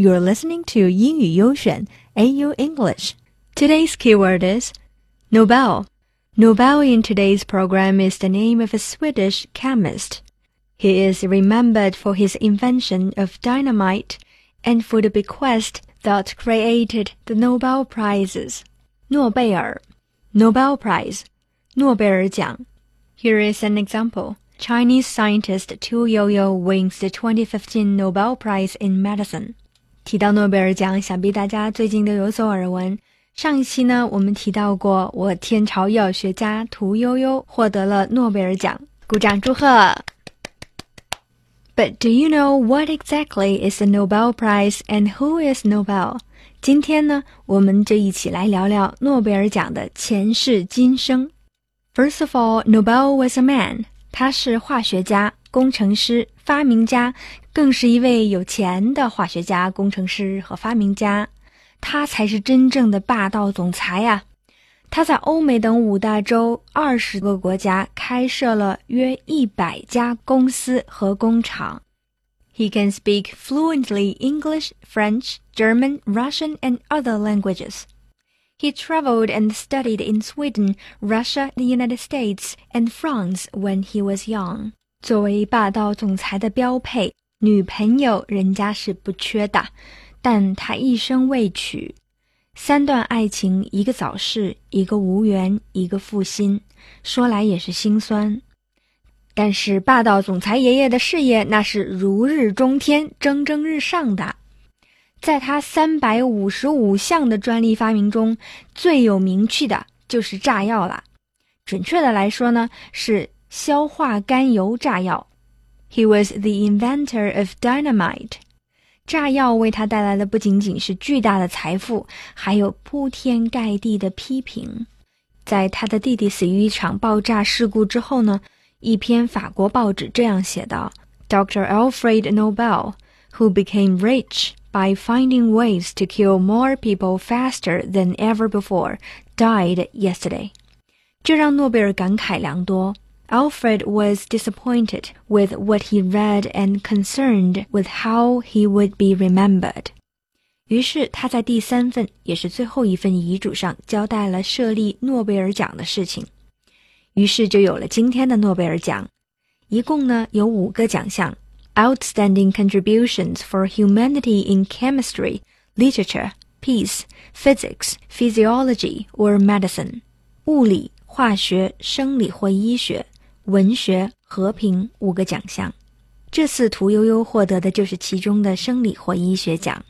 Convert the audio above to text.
You're listening to 英语优选 AU English. Today's keyword is Nobel. Nobel in today's program is the name of a Swedish chemist. He is remembered for his invention of dynamite and for the bequest that created the Nobel Prizes. 诺贝尔 Nobel Prize 诺贝尔奖 Here is an example. Chinese scientist Tu Youyou wins the 2015 Nobel Prize in Medicine. 提到诺贝尔奖，想必大家最近都有所耳闻。上一期呢，我们提到过，我天朝药学家屠呦呦获得了诺贝尔奖，鼓掌祝贺。But do you know what exactly is the Nobel Prize and who is Nobel？今天呢，我们就一起来聊聊诺贝尔奖的前世今生。First of all, Nobel was a man. 他是化学家、工程师、发明家，更是一位有钱的化学家、工程师和发明家。他才是真正的霸道总裁呀！他在欧美等五大洲二十个国家开设了约一百家公司和工厂。He can speak fluently English, French, German, Russian, and other languages. He traveled and studied in Sweden, Russia, the United States, and France when he was young. 作为霸道总裁的标配，女朋友人家是不缺的，但他一生未娶，三段爱情，一个早逝，一个无缘，一个负心，说来也是心酸。但是霸道总裁爷爷的事业那是如日中天、蒸蒸日上的。在他三百五十五项的专利发明中，最有名气的就是炸药了。准确的来说呢，是硝化甘油炸药。He was the inventor of dynamite。炸药为他带来的不仅仅是巨大的财富，还有铺天盖地的批评。在他的弟弟死于一场爆炸事故之后呢，一篇法国报纸这样写道：“Dr. Alfred Nobel, who became rich。” by finding ways to kill more people faster than ever before, died yesterday. 这让诺贝尔感慨良多。 Alfred was disappointed with what he read and concerned with how he would be remembered. 于是他在第三份也是最后一份遗嘱上交代了设立诺贝尔奖的事情。于是就有了今天的诺贝尔奖。一共呢有五个奖项。outstanding contributions for humanity in chemistry, literature, peace, physics, physiology, or medicine. 物理、化学、生理或医学、 文学、和平五个奖项。这次屠呦呦获得的就是其中的生理或医学奖。